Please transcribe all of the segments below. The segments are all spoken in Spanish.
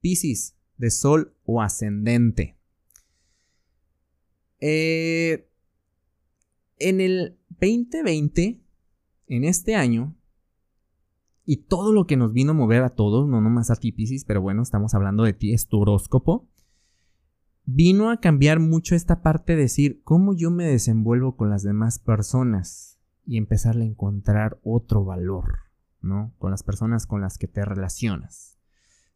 Piscis, de Sol o ascendente. Eh, en el 2020, en este año, y todo lo que nos vino a mover a todos, no nomás a ti Piscis, pero bueno, estamos hablando de ti, es tu horóscopo, vino a cambiar mucho esta parte de decir cómo yo me desenvuelvo con las demás personas y empezarle a encontrar otro valor, ¿no? Con las personas con las que te relacionas.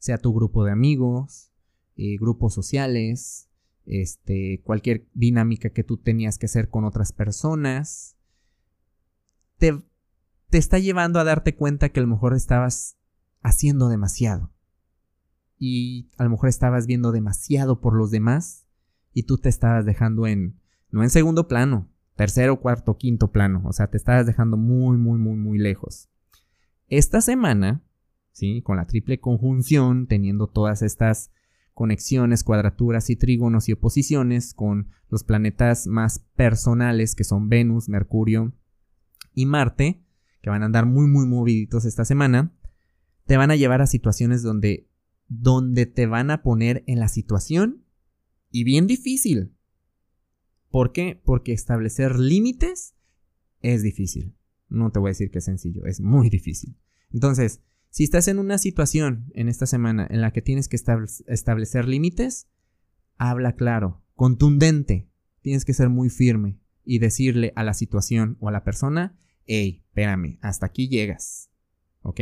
Sea tu grupo de amigos, eh, grupos sociales, este, cualquier dinámica que tú tenías que hacer con otras personas, te, te está llevando a darte cuenta que a lo mejor estabas haciendo demasiado. Y a lo mejor estabas viendo demasiado por los demás y tú te estabas dejando en, no en segundo plano, tercero, cuarto, quinto plano. O sea, te estabas dejando muy, muy, muy, muy lejos. Esta semana, ¿sí? Con la triple conjunción, teniendo todas estas conexiones, cuadraturas y trígonos y oposiciones con los planetas más personales que son Venus, Mercurio y Marte, que van a andar muy muy moviditos esta semana, te van a llevar a situaciones donde donde te van a poner en la situación y bien difícil. ¿Por qué? Porque establecer límites es difícil. No te voy a decir que es sencillo, es muy difícil. Entonces, si estás en una situación en esta semana en la que tienes que establecer límites, habla claro, contundente. Tienes que ser muy firme y decirle a la situación o a la persona, hey, espérame, hasta aquí llegas. ¿Ok?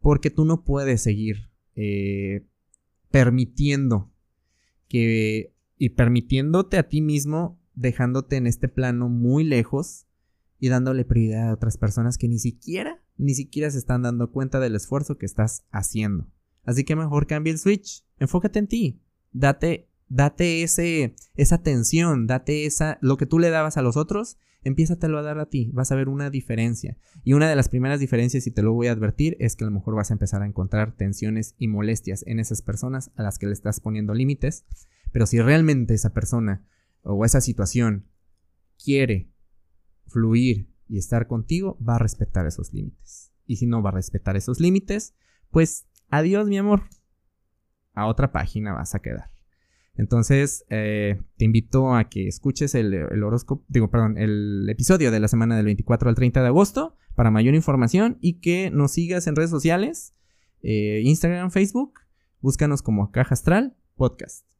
Porque tú no puedes seguir eh, permitiendo que y permitiéndote a ti mismo, dejándote en este plano muy lejos y dándole prioridad a otras personas que ni siquiera ni siquiera se están dando cuenta del esfuerzo que estás haciendo. Así que mejor cambia el switch, enfócate en ti, date, date ese, esa atención, date esa, lo que tú le dabas a los otros, empiézatelo a dar a ti, vas a ver una diferencia. Y una de las primeras diferencias, y te lo voy a advertir, es que a lo mejor vas a empezar a encontrar tensiones y molestias en esas personas a las que le estás poniendo límites, pero si realmente esa persona o esa situación quiere fluir y estar contigo, va a respetar esos límites. Y si no va a respetar esos límites, pues adiós mi amor. A otra página vas a quedar. Entonces, eh, te invito a que escuches el, horóscopo, digo, perdón, el episodio de la semana del 24 al 30 de agosto para mayor información y que nos sigas en redes sociales, eh, Instagram, Facebook, búscanos como Caja Astral Podcast.